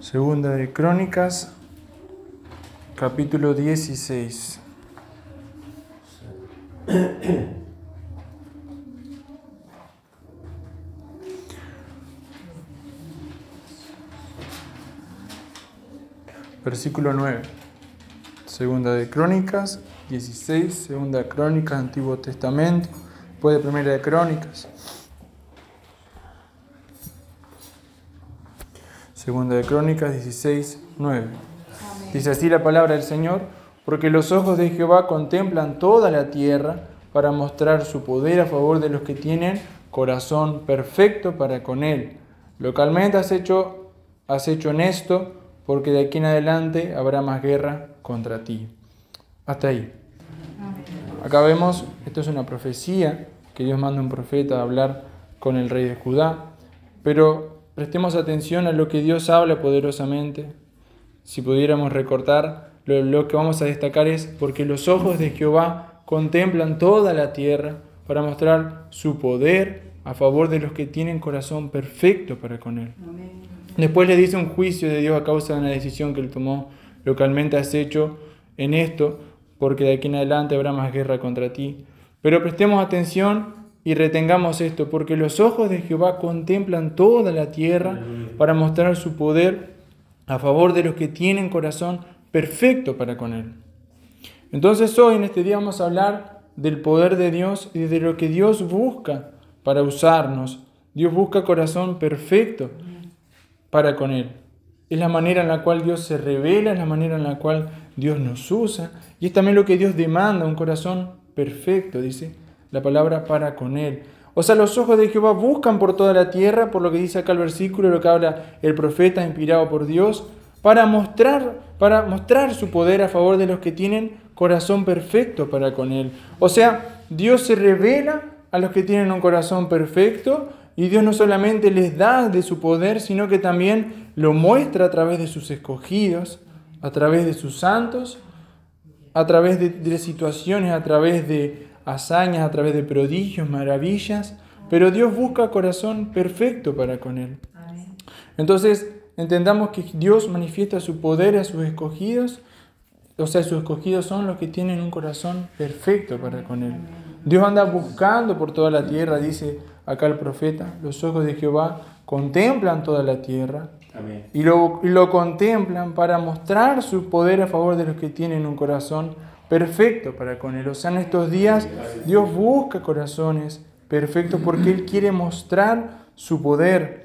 Segunda de Crónicas, capítulo 16. Versículo 9. Segunda de Crónicas 16, Segunda de Crónicas, Antiguo Testamento, después de Primera de Crónicas. Segunda de Crónicas 16, 9. Dice así la palabra del Señor, porque los ojos de Jehová contemplan toda la tierra para mostrar su poder a favor de los que tienen corazón perfecto para con él. Localmente has hecho, has hecho en esto, porque de aquí en adelante habrá más guerra contra ti. Hasta ahí. Acá vemos, esto es una profecía, que Dios manda un profeta a hablar con el rey de Judá, pero prestemos atención a lo que Dios habla poderosamente. Si pudiéramos recortar, lo, que vamos a destacar es porque los ojos de Jehová contemplan toda la tierra para mostrar su poder a favor de los que tienen corazón perfecto para con Él. Después le dice un juicio de Dios a causa de una decisión que Él tomó localmente has hecho en esto, porque de aquí en adelante habrá más guerra contra ti. Pero prestemos atención y retengamos esto, porque los ojos de Jehová contemplan toda la tierra para mostrar su poder a favor de los que tienen corazón perfecto para con Él. Entonces hoy en este día vamos a hablar del poder de Dios y de lo que Dios busca para usarnos. Dios busca corazón perfecto para con Él. Es la manera en la cual Dios se revela, es la manera en la cual Dios nos usa y es también lo que Dios demanda, un corazón perfecto, dice la palabra para con Él. O sea, los ojos de Jehová buscan por toda la tierra, por lo que dice acá el versículo, lo que habla el profeta inspirado por Dios, para mostrar, para mostrar su poder a favor de los que tienen corazón perfecto para con Él. O sea, Dios se revela a los que tienen un corazón perfecto y Dios no solamente les da de su poder, sino que también lo muestra a través de sus escogidos, a través de sus santos, a través de, de situaciones, a través de hazañas, a través de prodigios, maravillas, pero Dios busca corazón perfecto para con Él. Entonces, entendamos que Dios manifiesta su poder a sus escogidos, o sea, sus escogidos son los que tienen un corazón perfecto para con Él. Dios anda buscando por toda la tierra, dice acá el profeta, los ojos de Jehová contemplan toda la tierra y lo, y lo contemplan para mostrar su poder a favor de los que tienen un corazón perfecto para con Él. O sea, en estos días Dios busca corazones perfectos porque Él quiere mostrar su poder.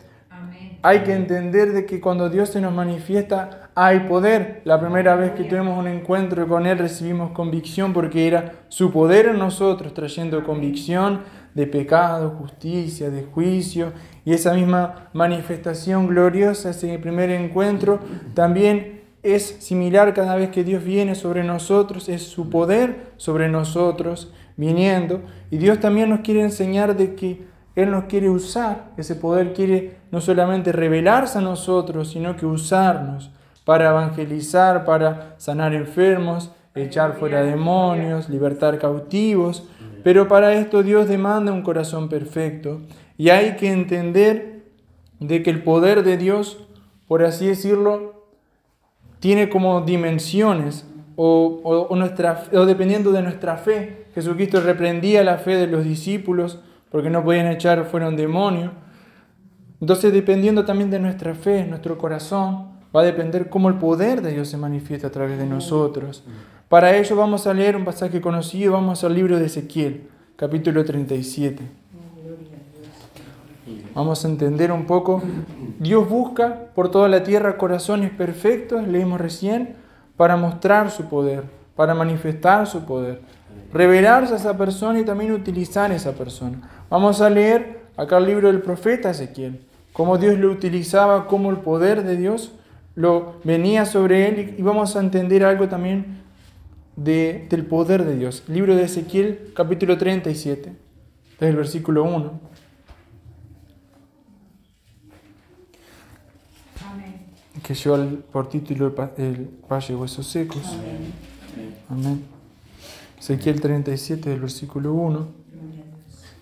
Hay que entender de que cuando Dios se nos manifiesta hay poder. La primera vez que tuvimos un encuentro con Él recibimos convicción porque era su poder en nosotros trayendo convicción de pecado, justicia, de juicio. Y esa misma manifestación gloriosa, ese primer encuentro, también es similar cada vez que Dios viene sobre nosotros, es su poder sobre nosotros viniendo. Y Dios también nos quiere enseñar de que Él nos quiere usar. Ese poder quiere no solamente revelarse a nosotros, sino que usarnos para evangelizar, para sanar enfermos, echar fuera demonios, libertar cautivos. Pero para esto Dios demanda un corazón perfecto. Y hay que entender de que el poder de Dios, por así decirlo, tiene como dimensiones o, nuestra, o dependiendo de nuestra fe. Jesucristo reprendía la fe de los discípulos porque no podían echar fuera un demonio. Entonces, dependiendo también de nuestra fe, nuestro corazón, va a depender cómo el poder de Dios se manifiesta a través de nosotros. Para ello vamos a leer un pasaje conocido, vamos al libro de Ezequiel, capítulo 37. Vamos a entender un poco. Dios busca por toda la tierra corazones perfectos, leímos recién, para mostrar su poder, para manifestar su poder, revelarse a esa persona y también utilizar esa persona. Vamos a leer acá el libro del profeta Ezequiel, cómo Dios lo utilizaba, cómo el poder de Dios lo venía sobre él y vamos a entender algo también de, del poder de Dios. Libro de Ezequiel, capítulo 37, desde el versículo 1. Que lleva por título el Valle Huesos Secos. Amén. Ezequiel 37, del versículo 1.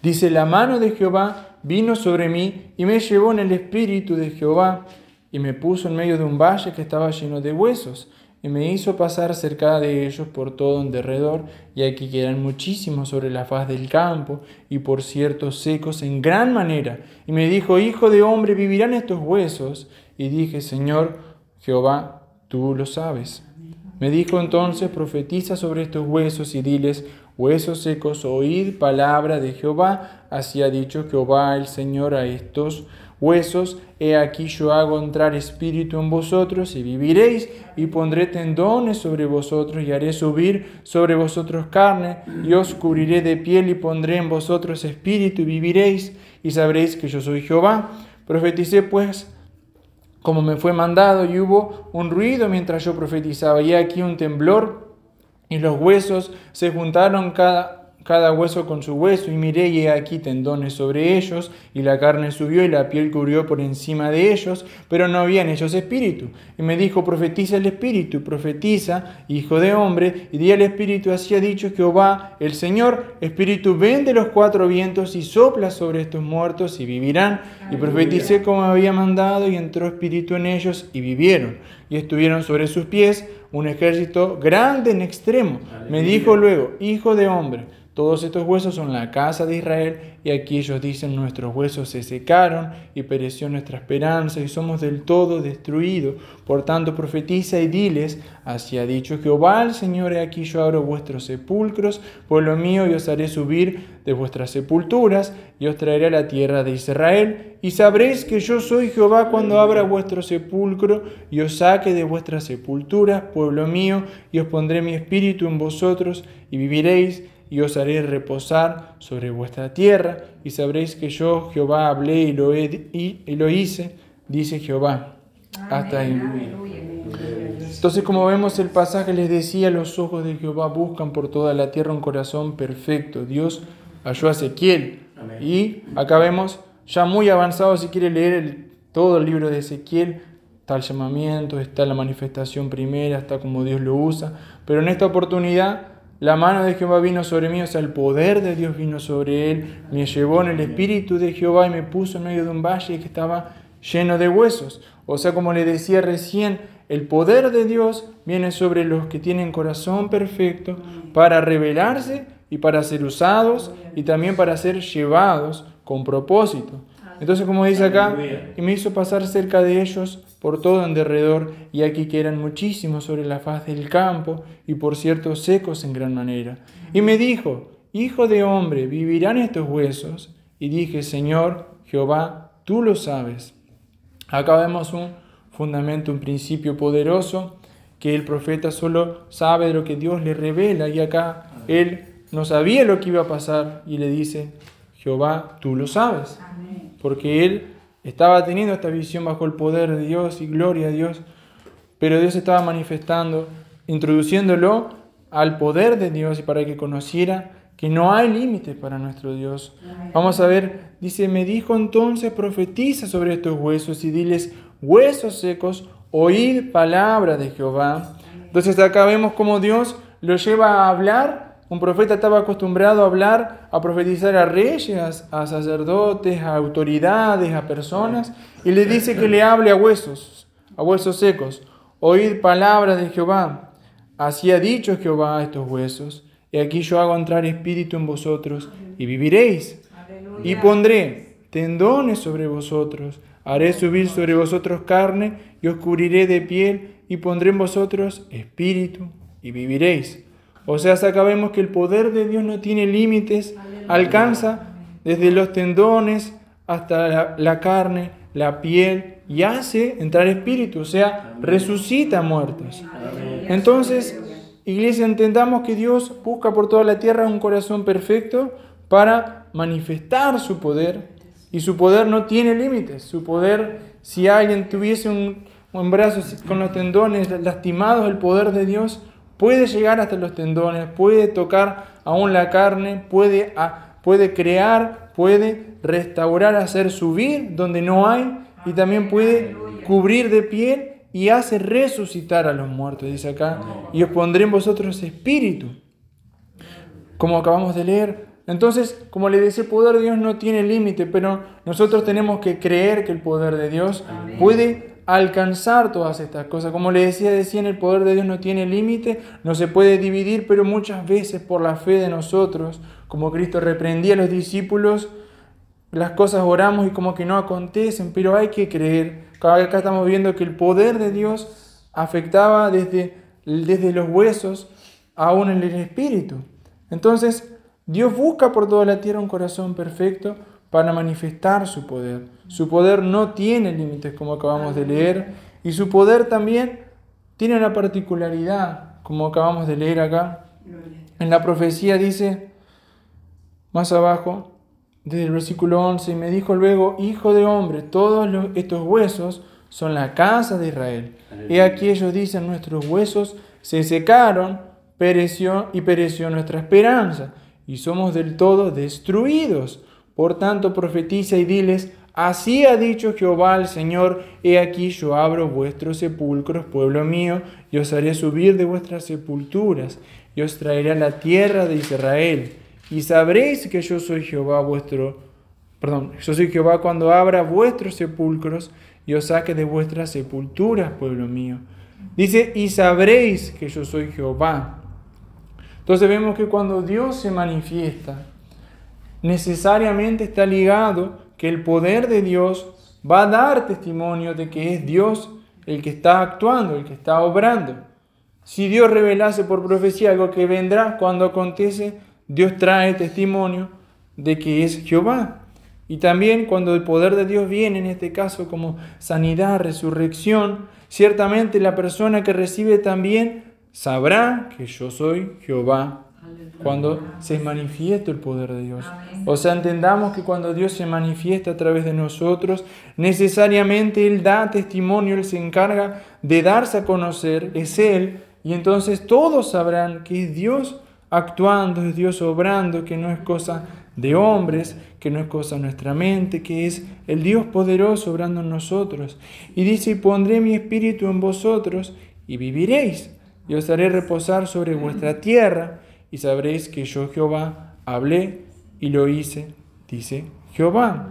Dice, la mano de Jehová vino sobre mí y me llevó en el espíritu de Jehová y me puso en medio de un valle que estaba lleno de huesos, y me hizo pasar cerca de ellos por todo en derredor, y aquí quedan muchísimos sobre la faz del campo, y por cierto secos en gran manera. Y me dijo, Hijo de hombre, ¿vivirán estos huesos? Y dije, Señor Jehová, tú lo sabes. Me dijo entonces, profetiza sobre estos huesos y diles, huesos secos, oíd palabra de Jehová. Así ha dicho Jehová el Señor a estos huesos, he aquí yo hago entrar espíritu en vosotros y viviréis, y pondré tendones sobre vosotros y haré subir sobre vosotros carne, y os cubriré de piel y pondré en vosotros espíritu y viviréis, y sabréis que yo soy Jehová. Profeticé pues como me fue mandado, y hubo un ruido mientras yo profetizaba, y aquí un temblor, y los huesos se juntaron cada cada hueso con su hueso, y miré y aquí tendones sobre ellos, y la carne subió y la piel cubrió por encima de ellos, pero no había en ellos espíritu. Y me dijo, profetiza el espíritu, profetiza, hijo de hombre, y di al espíritu, así ha dicho Jehová, el Señor, espíritu, ven de los cuatro vientos y sopla sobre estos muertos y vivirán. Y profeticé como había mandado, y entró espíritu en ellos y vivieron. Y estuvieron sobre sus pies un ejército grande en extremo. Me dijo luego, hijo de hombre, todos estos huesos son la casa de Israel y aquí ellos dicen nuestros huesos se secaron y pereció nuestra esperanza y somos del todo destruidos. Por tanto profetiza y diles, así ha dicho Jehová el Señor, he aquí yo abro vuestros sepulcros, pueblo mío, y os haré subir de vuestras sepulturas y os traeré a la tierra de Israel y sabréis que yo soy Jehová cuando abra vuestro sepulcro y os saque de vuestras sepulturas, pueblo mío, y os pondré mi espíritu en vosotros y viviréis y os haré reposar sobre vuestra tierra, y sabréis que yo, Jehová, hablé y lo, y lo hice, dice Jehová. Hasta ahí. Entonces, como vemos el pasaje, les decía, los ojos de Jehová buscan por toda la tierra un corazón perfecto. Dios halló a Ezequiel. Y acá vemos, ya muy avanzado, si quiere leer todo el libro de Ezequiel, está el llamamiento, está la manifestación primera, está como Dios lo usa. Pero en esta oportunidad la mano de Jehová vino sobre mí, o sea, el poder de Dios vino sobre él, me llevó en el espíritu de Jehová y me puso en medio de un valle que estaba lleno de huesos. O sea, como le decía recién, el poder de Dios viene sobre los que tienen corazón perfecto para revelarse y para ser usados y también para ser llevados con propósito. Entonces, como dice acá, y me hizo pasar cerca de ellos por todo en derredor, y aquí que eran muchísimos sobre la faz del campo, y por cierto secos en gran manera. Y me dijo, Hijo de hombre, ¿vivirán estos huesos? Y dije, Señor Jehová, tú lo sabes. Acá vemos un fundamento, un principio poderoso, que el profeta solo sabe de lo que Dios le revela, y acá él no sabía lo que iba a pasar, y le dice, Jehová, tú lo sabes. Porque él estaba teniendo esta visión bajo el poder de Dios y gloria a Dios, pero Dios estaba manifestando, introduciéndolo al poder de Dios y para que conociera que no hay límites para nuestro Dios. Vamos a ver, dice, me dijo entonces, profetiza sobre estos huesos y diles, huesos secos, oíd palabra de Jehová. Entonces acá vemos cómo Dios lo lleva a hablar un profeta estaba acostumbrado a hablar, a profetizar a reyes, a sacerdotes, a autoridades, a personas, y le dice que le hable a huesos, a huesos secos. Oíd palabra de Jehová. Así ha dicho Jehová a estos huesos. Y aquí yo hago entrar espíritu en vosotros y viviréis. Y pondré tendones sobre vosotros. Haré subir sobre vosotros carne y os cubriré de piel y pondré en vosotros espíritu y viviréis. O sea, sabemos que el poder de Dios no tiene límites, alcanza desde los tendones hasta la, carne, la piel, y hace entrar espíritu, o sea, resucita muertos. Entonces, iglesia, entendamos que Dios busca por toda la tierra un corazón perfecto para manifestar su poder, y su poder no tiene límites. Su poder, si alguien tuviese un, un brazo con los tendones lastimados, el poder de Dios puede llegar hasta los tendones, puede tocar aún la carne, puede, puede crear, puede restaurar, hacer subir donde no hay y también puede cubrir de piel y hace resucitar a los muertos, dice acá, y os pondré en vosotros espíritu, como acabamos de leer. Entonces, como le decía, el poder de Dios no tiene límite, pero nosotros tenemos que creer que el poder de Dios puede alcanzar todas estas cosas. Como le decía decían, el poder de Dios no tiene límite, no se puede dividir, pero muchas veces por la fe de nosotros, como Cristo reprendía a los discípulos, las cosas oramos y como que no acontecen, pero hay que creer. Acá estamos viendo que el poder de Dios afectaba desde, desde los huesos aún en el espíritu. Entonces, Dios busca por toda la tierra un corazón perfecto para manifestar su poder. Su poder no tiene límites, como acabamos de leer, y su poder también tiene una particularidad, como acabamos de leer acá. En la profecía dice, más abajo, desde el versículo 11, y me dijo luego, Hijo de hombre, todos estos huesos son la casa de Israel. Y aquí ellos dicen, nuestros huesos se secaron, pereció y pereció nuestra esperanza, y somos del todo destruidos. Por tanto, profetiza y diles, así ha dicho Jehová el Señor, he aquí yo abro vuestros sepulcros, pueblo mío, y os haré subir de vuestras sepulturas, y os traeré a la tierra de Israel y sabréis que yo soy Jehová vuestro, perdón, yo soy Jehová cuando abra vuestros sepulcros y os saque de vuestras sepulturas, pueblo mío. Dice, y sabréis que yo soy Jehová. Entonces vemos que cuando Dios se manifiesta, necesariamente está ligado que el poder de Dios va a dar testimonio de que es Dios el que está actuando, el que está obrando. Si Dios revelase por profecía algo que vendrá cuando acontece, Dios trae testimonio de que es Jehová. Y también cuando el poder de Dios viene, en este caso como sanidad, resurrección, ciertamente la persona que recibe también sabrá que yo soy Jehová cuando se manifiesta el poder de Dios. O sea, entendamos que cuando Dios se manifiesta a través de nosotros, necesariamente Él da testimonio, Él se encarga de darse a conocer, es Él, y entonces todos sabrán que es Dios actuando, es Dios obrando, que no es cosa de hombres, que no es cosa de nuestra mente, que es el Dios poderoso obrando en nosotros. Y dice, y pondré mi espíritu en vosotros y viviréis, y os haré reposar sobre vuestra tierra, y sabréis que yo Jehová hablé y lo hice, dice Jehová.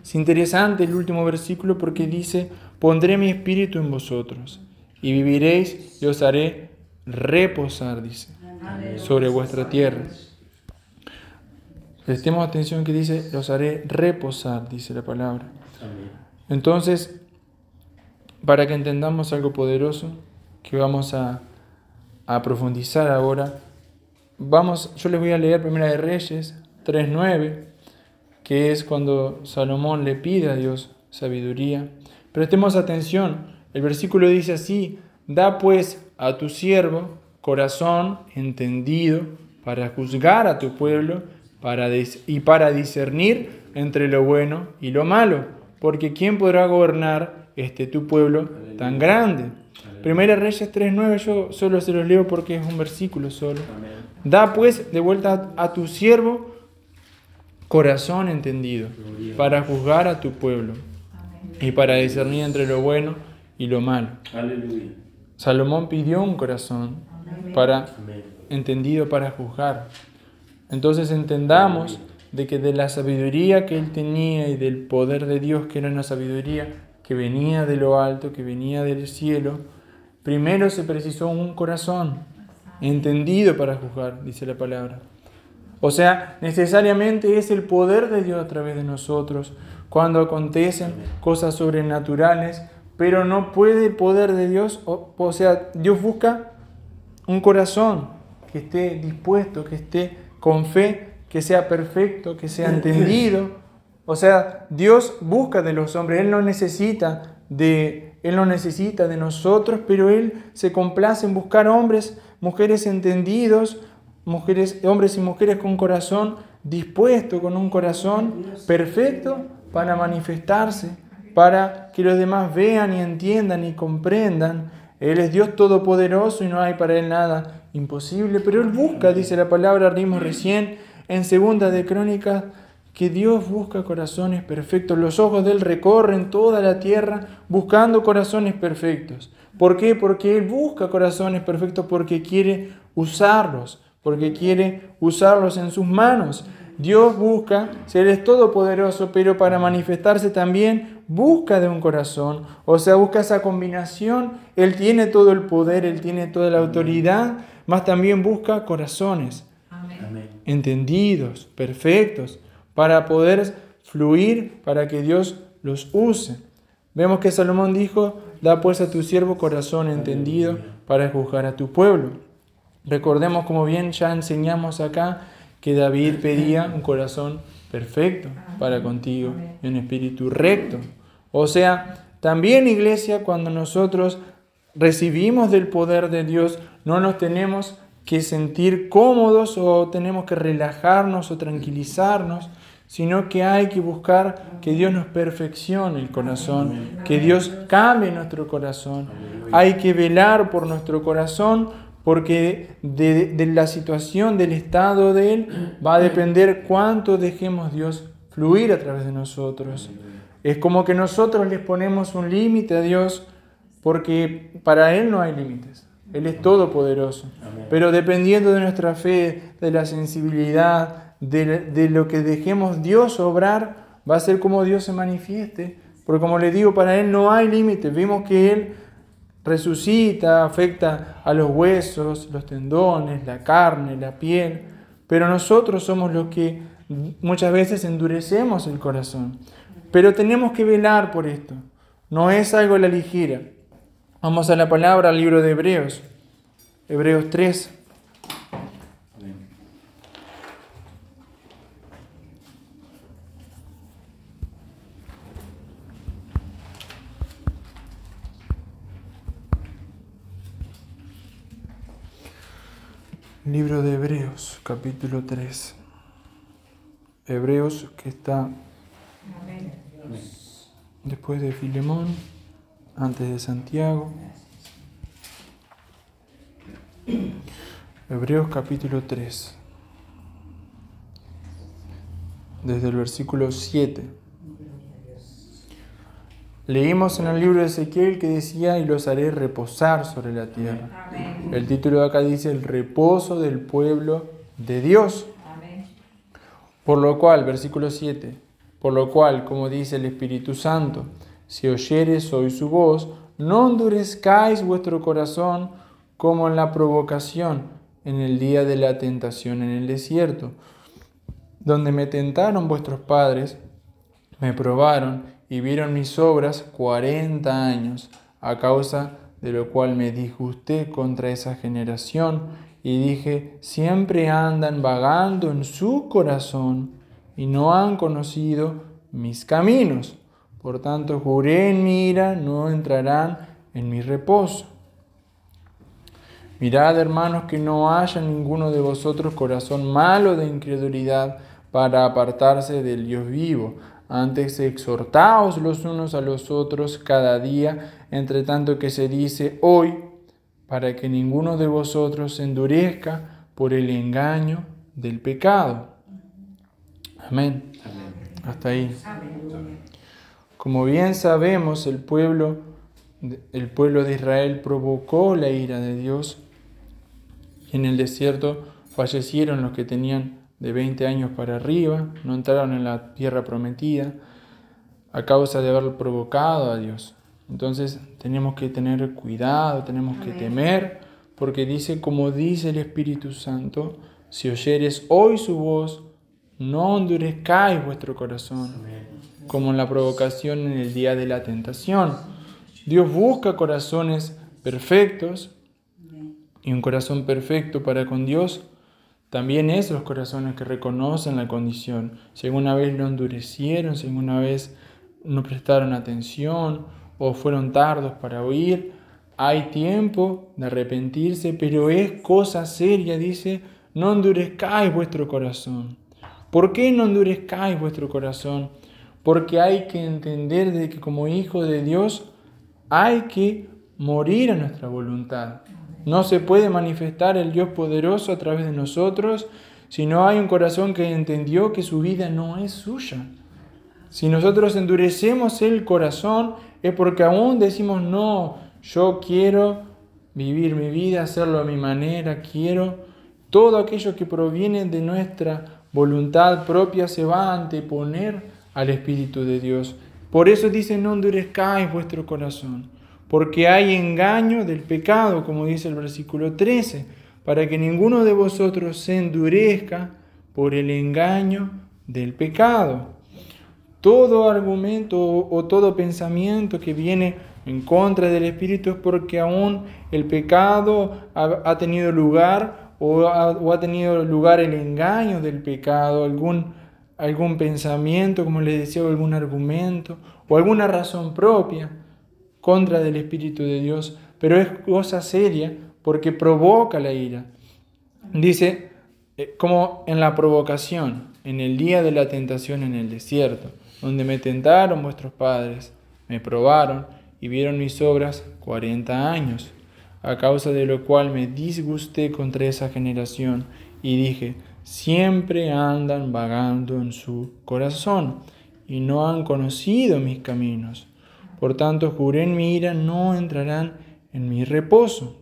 Es interesante el último versículo porque dice, pondré mi espíritu en vosotros y viviréis y os haré reposar, dice sobre vuestra tierra. Prestemos atención que dice, los haré reposar, dice la palabra. Entonces, para que entendamos algo poderoso que vamos a, a profundizar ahora, vamos, yo les voy a leer Primera de Reyes 3.9, que es cuando Salomón le pide a Dios sabiduría. Prestemos atención, el versículo dice así, da pues a tu siervo corazón entendido para juzgar a tu pueblo para y para discernir entre lo bueno y lo malo, porque ¿quién podrá gobernar este tu pueblo tan grande? Primera Reyes 3.9, yo solo se los leo porque es un versículo solo. Da pues de vuelta a tu siervo corazón entendido para juzgar a tu pueblo y para discernir entre lo bueno y lo malo. Salomón pidió un corazón para entendido para juzgar. Entonces entendamos de que de la sabiduría que él tenía y del poder de Dios, que era una sabiduría que venía de lo alto, que venía del cielo, primero se precisó un corazón entendido para juzgar, dice la palabra. O sea, necesariamente es el poder de Dios a través de nosotros cuando acontecen cosas sobrenaturales, pero no puede el poder de Dios, o, o sea, Dios busca un corazón que esté dispuesto, que esté con fe, que sea perfecto, que sea entendido. O sea, Dios busca de los hombres, Él no necesita de, Él no necesita de nosotros, pero Él se complace en buscar hombres, mujeres entendidos, mujeres, hombres y mujeres con corazón dispuesto, con un corazón perfecto para manifestarse, para que los demás vean y entiendan y comprendan. Él es Dios todopoderoso y no hay para Él nada imposible, pero Él busca, dice la palabra, rimos recién en segunda de Crónicas, que Dios busca corazones perfectos. Los ojos de Él recorren toda la tierra buscando corazones perfectos. ¿Por qué? Porque Él busca corazones perfectos porque quiere usarlos, porque quiere usarlos en sus manos. Dios busca, Él es todopoderoso, pero para manifestarse también busca de un corazón, o sea, busca esa combinación. Él tiene todo el poder, Él tiene toda la autoridad, más también busca corazones entendidos, perfectos, para poder fluir, para que Dios los use. Vemos que Salomón dijo, da pues a tu siervo corazón entendido para juzgar a tu pueblo. Recordemos, como bien ya enseñamos acá, que David pedía un corazón perfecto para contigo y un espíritu recto. O sea, también iglesia, cuando nosotros recibimos del poder de Dios, no nos tenemos que sentir cómodos o tenemos que relajarnos o tranquilizarnos, sino que hay que buscar que Dios nos perfeccione el corazón, que Dios cambie nuestro corazón. Hay que velar por nuestro corazón porque de, de, la situación, del estado de Él, va a depender cuánto dejemos Dios fluir a través de nosotros. Es como que nosotros les ponemos un límite a Dios porque para Él no hay límites. Él es todopoderoso. Pero dependiendo de nuestra fe, de la sensibilidad, de, de, lo que dejemos Dios obrar, va a ser como Dios se manifieste. Porque como le digo, para Él no hay límites. Vimos que Él resucita, afecta a los huesos, los tendones, la carne, la piel. Pero nosotros somos los que muchas veces endurecemos el corazón. Pero tenemos que velar por esto. No es algo a la ligera. Vamos a la palabra, al libro de Hebreos. Hebreos 3. Libro de Hebreos, capítulo 3. Hebreos que está después de Filemón antes de Santiago. Hebreos capítulo 3, desde el versículo 7. Leímos en el libro de Ezequiel que decía, y los haré reposar sobre la tierra. El título de acá dice, el reposo del pueblo de Dios. Por lo cual, versículo 7, por lo cual, como dice el Espíritu Santo, si oyeres hoy su voz, no endurezcáis vuestro corazón como en la provocación en el día de la tentación en el desierto, donde me tentaron vuestros padres, me probaron y vieron mis obras cuarenta años, a causa de lo cual me disgusté contra esa generación y dije, siempre andan vagando en su corazón y no han conocido mis caminos. Por tanto, juré en mi ira, no entrarán en mi reposo. Mirad, hermanos, que no haya ninguno de vosotros corazón malo de incredulidad para apartarse del Dios vivo. Antes exhortaos los unos a los otros cada día, entre tanto que se dice hoy, para que ninguno de vosotros se endurezca por el engaño del pecado. Amén. Hasta ahí. Como bien sabemos, el pueblo, el pueblo de Israel provocó la ira de Dios y en el desierto fallecieron los que tenían de 20 años para arriba, no entraron en la tierra prometida a causa de haber provocado a Dios. Entonces tenemos que tener cuidado, tenemos que temer, porque dice, como dice el Espíritu Santo, si oyeres hoy su voz, no endurezcáis vuestro corazón. Amén como en la provocación en el día de la tentación. Dios busca corazones perfectos y un corazón perfecto para con Dios también es los corazones que reconocen la condición. Si alguna vez lo endurecieron, si alguna vez no prestaron atención o fueron tardos para oír, hay tiempo de arrepentirse, pero es cosa seria, dice, no endurezcáis vuestro corazón. ¿Por qué no endurezcáis vuestro corazón? porque hay que entender de que como hijo de Dios hay que morir a nuestra voluntad. No se puede manifestar el Dios poderoso a través de nosotros si no hay un corazón que entendió que su vida no es suya. Si nosotros endurecemos el corazón es porque aún decimos, no, yo quiero vivir mi vida, hacerlo a mi manera, quiero. Todo aquello que proviene de nuestra voluntad propia se va a anteponer al Espíritu de Dios. Por eso dice, no endurezcáis vuestro corazón, porque hay engaño del pecado, como dice el versículo 13, para que ninguno de vosotros se endurezca por el engaño del pecado. Todo argumento o todo pensamiento que viene en contra del Espíritu es porque aún el pecado ha, tenido lugar o ha, tenido lugar el engaño del pecado, algún, algún pensamiento, como les decía, algún argumento o alguna razón propia contra del Espíritu de Dios, pero es cosa seria porque provoca la ira. Dice, eh, como en la provocación, en el día de la tentación en el desierto, donde me tentaron vuestros padres, me probaron y vieron mis obras cuarenta años, a causa de lo cual me disgusté contra esa generación y dije, siempre andan vagando en su corazón y no han conocido mis caminos. Por tanto, juré en mi ira, no entrarán en mi reposo.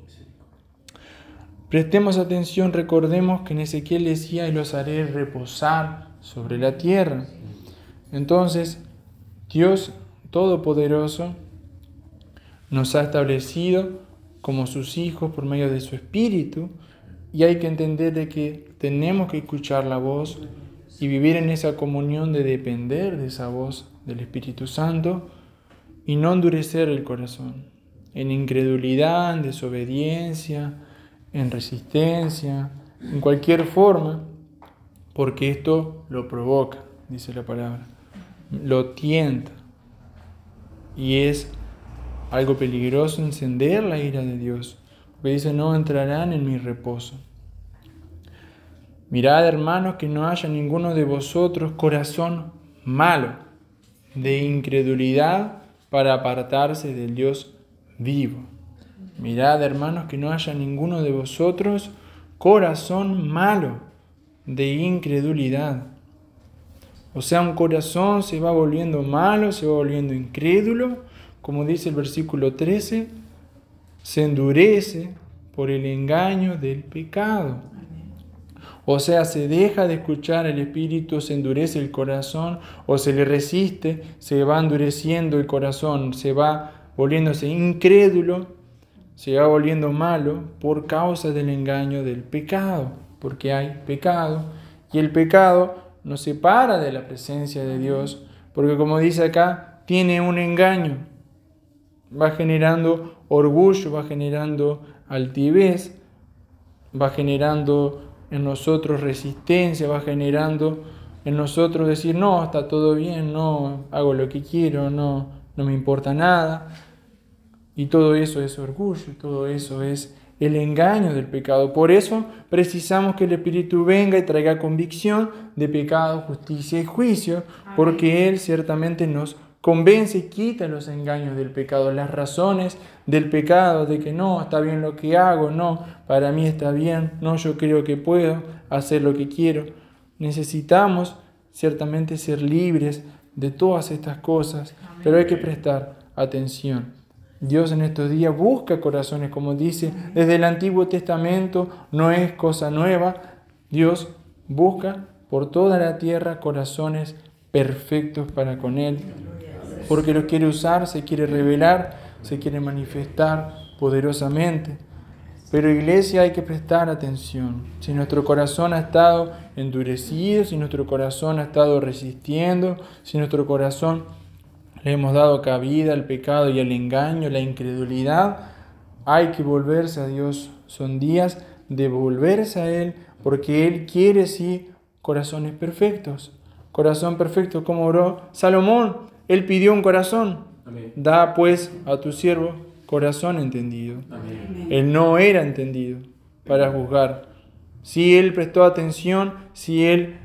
Prestemos atención, recordemos que en Ezequiel decía, y los haré reposar sobre la tierra. Entonces, Dios Todopoderoso nos ha establecido como sus hijos por medio de su Espíritu y hay que entender de que tenemos que escuchar la voz y vivir en esa comunión de depender de esa voz del Espíritu Santo y no endurecer el corazón en incredulidad, en desobediencia, en resistencia, en cualquier forma, porque esto lo provoca, dice la palabra, lo tienta y es algo peligroso encender la ira de Dios, porque dice, no entrarán en mi reposo. Mirad, hermanos, que no haya ninguno de vosotros corazón malo, de incredulidad para apartarse del Dios vivo. Mirad, hermanos, que no haya ninguno de vosotros corazón malo, de incredulidad. O sea, un corazón se va volviendo malo, se va volviendo incrédulo, como dice el versículo 13, se endurece por el engaño del pecado. O sea, se deja de escuchar el Espíritu, se endurece el corazón, o se le resiste, se va endureciendo el corazón, se va volviéndose incrédulo, se va volviendo malo por causa del engaño del pecado, porque hay pecado, y el pecado nos separa de la presencia de Dios, porque como dice acá, tiene un engaño, va generando orgullo, va generando altivez, va generando en nosotros resistencia, va generando en nosotros decir, no, está todo bien, no, hago lo que quiero, no, no me importa nada. Y todo eso es orgullo, todo eso es el engaño del pecado. Por eso precisamos que el Espíritu venga y traiga convicción de pecado, justicia y juicio, porque Él ciertamente nos convence y quita los engaños del pecado, las razones del pecado, de que no, está bien lo que hago, no, para mí está bien, no, yo creo que puedo hacer lo que quiero. Necesitamos ciertamente ser libres de todas estas cosas, pero hay que prestar atención. Dios en estos días busca corazones, como dice desde el Antiguo Testamento, no es cosa nueva. Dios busca por toda la tierra corazones perfectos para con Él porque lo quiere usar, se quiere revelar, se quiere manifestar poderosamente. Pero iglesia hay que prestar atención. Si nuestro corazón ha estado endurecido, si nuestro corazón ha estado resistiendo, si nuestro corazón le hemos dado cabida al pecado y al engaño, la incredulidad, hay que volverse a Dios. Son días de volverse a Él porque Él quiere sí corazones perfectos. Corazón perfecto como oró Salomón. Él pidió un corazón. Da pues a tu siervo corazón entendido. Él no era entendido para juzgar. Si él prestó atención, si él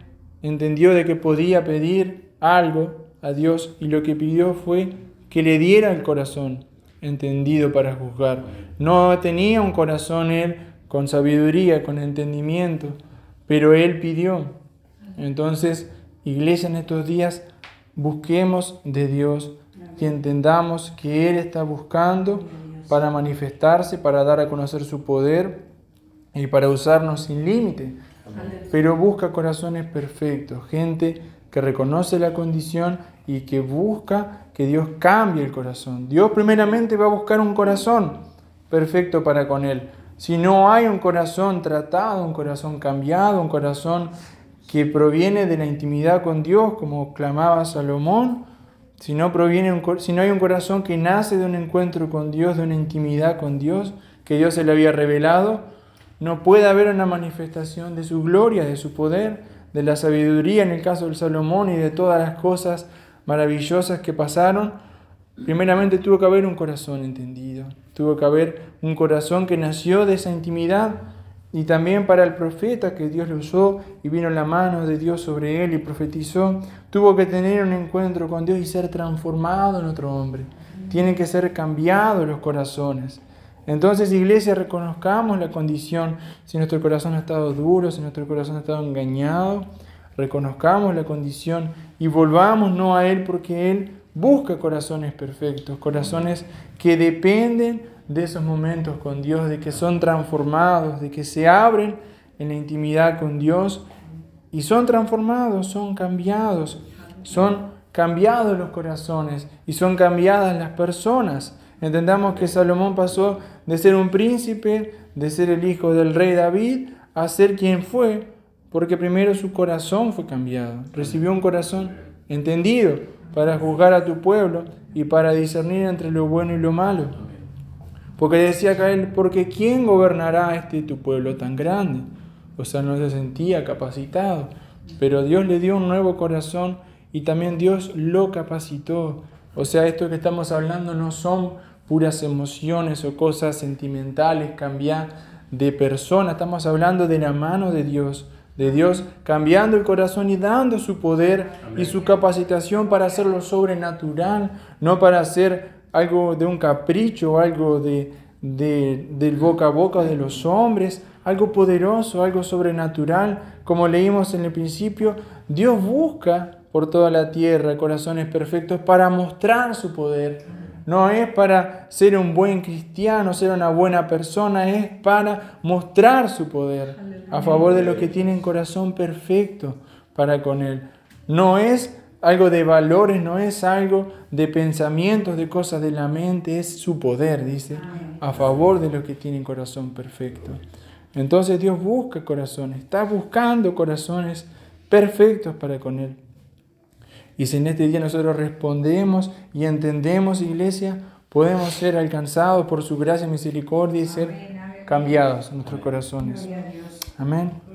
entendió de que podía pedir algo a Dios y lo que pidió fue que le diera el corazón entendido para juzgar. No tenía un corazón él con sabiduría, con entendimiento, pero él pidió. Entonces, iglesia en estos días, busquemos de Dios y entendamos que Él está buscando para manifestarse, para dar a conocer su poder y para usarnos sin límite. Pero busca corazones perfectos, gente que reconoce la condición y que busca que Dios cambie el corazón. Dios primeramente va a buscar un corazón perfecto para con Él. Si no hay un corazón tratado, un corazón cambiado, un corazón que proviene de la intimidad con Dios, como clamaba Salomón, si no, proviene si no hay un corazón que nace de un encuentro con Dios, de una intimidad con Dios, que Dios se le había revelado, no puede haber una manifestación de su gloria, de su poder, de la sabiduría en el caso del Salomón y de todas las cosas maravillosas que pasaron. Primeramente tuvo que haber un corazón entendido, tuvo que haber un corazón que nació de esa intimidad y también para el profeta que Dios le usó y vino la mano de Dios sobre él y profetizó, tuvo que tener un encuentro con Dios y ser transformado en otro hombre. Tienen que ser cambiados los corazones. Entonces, iglesia, reconozcamos la condición. Si nuestro corazón ha estado duro, si nuestro corazón ha estado engañado, reconozcamos la condición y volvamos no a Él porque Él busca corazones perfectos, corazones que dependen de esos momentos con Dios, de que son transformados, de que se abren en la intimidad con Dios y son transformados, son cambiados, son cambiados los corazones y son cambiadas las personas. Entendamos que Salomón pasó de ser un príncipe, de ser el hijo del rey David, a ser quien fue, porque primero su corazón fue cambiado. Recibió un corazón entendido para juzgar a tu pueblo y para discernir entre lo bueno y lo malo. Porque decía él, porque ¿quién gobernará este tu pueblo tan grande? O sea, no se sentía capacitado, pero Dios le dio un nuevo corazón y también Dios lo capacitó. O sea, esto que estamos hablando no son puras emociones o cosas sentimentales, cambiar de persona, estamos hablando de la mano de Dios, de Dios cambiando el corazón y dando su poder y su capacitación para hacerlo sobrenatural, no para hacer algo de un capricho, algo de, de, del boca a boca de los hombres, algo poderoso, algo sobrenatural. Como leímos en el principio, Dios busca por toda la tierra corazones perfectos para mostrar su poder no es para ser un buen cristiano, ser una buena persona, es para mostrar su poder a favor de los que tienen corazón perfecto para con Él. No es algo de valores, no es algo de pensamientos, de cosas de la mente, es su poder, dice, a favor de los que tienen corazón perfecto. Entonces Dios busca corazones, está buscando corazones perfectos para con Él. Y si en este día nosotros respondemos y entendemos, iglesia, podemos ser alcanzados por su gracia y misericordia y ser cambiados en nuestros corazones. Amén.